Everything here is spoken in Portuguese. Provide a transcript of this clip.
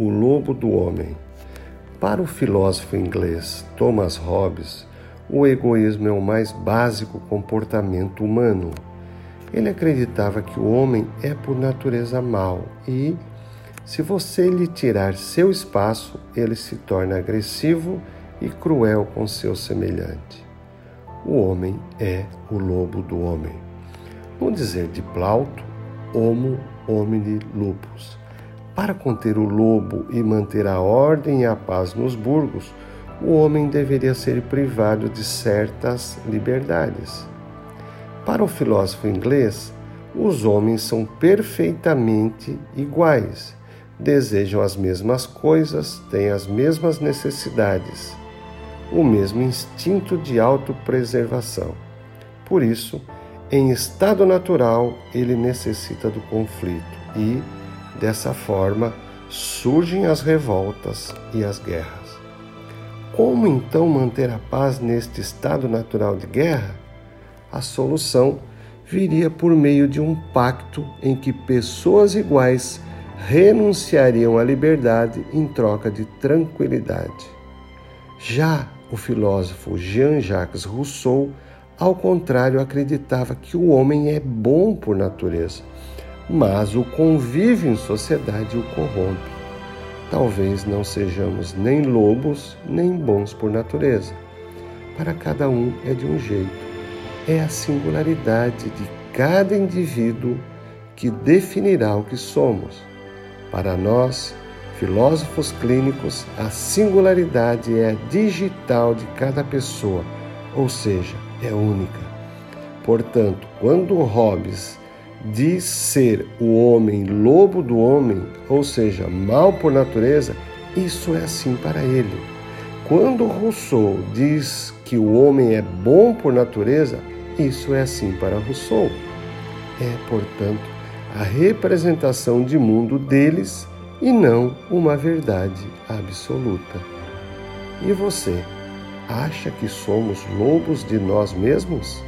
o lobo do homem. Para o filósofo inglês Thomas Hobbes, o egoísmo é o mais básico comportamento humano. Ele acreditava que o homem é por natureza mau e, se você lhe tirar seu espaço, ele se torna agressivo e cruel com seu semelhante. O homem é o lobo do homem. No dizer de Plauto, homo homini lupus. Para conter o lobo e manter a ordem e a paz nos burgos, o homem deveria ser privado de certas liberdades. Para o filósofo inglês, os homens são perfeitamente iguais, desejam as mesmas coisas, têm as mesmas necessidades, o mesmo instinto de autopreservação. Por isso, em estado natural, ele necessita do conflito e, dessa forma, surgem as revoltas e as guerras. Como então manter a paz neste estado natural de guerra? A solução viria por meio de um pacto em que pessoas iguais renunciariam à liberdade em troca de tranquilidade. Já o filósofo Jean-Jacques Rousseau, ao contrário, acreditava que o homem é bom por natureza, mas o convívio em sociedade o corrompe. Talvez não sejamos nem lobos, nem bons por natureza. Para cada um é de um jeito. É a singularidade de cada indivíduo que definirá o que somos. Para nós, filósofos clínicos, a singularidade é digital de cada pessoa, ou seja, é única. Portanto, quando Hobbes diz ser o homem lobo do homem, ou seja, mal por natureza, isso é assim para ele. Quando Rousseau diz que o homem é bom por natureza, isso é assim para Rousseau. É, portanto, a representação de mundo deles e não uma verdade absoluta. E você, acha que somos lobos de nós mesmos?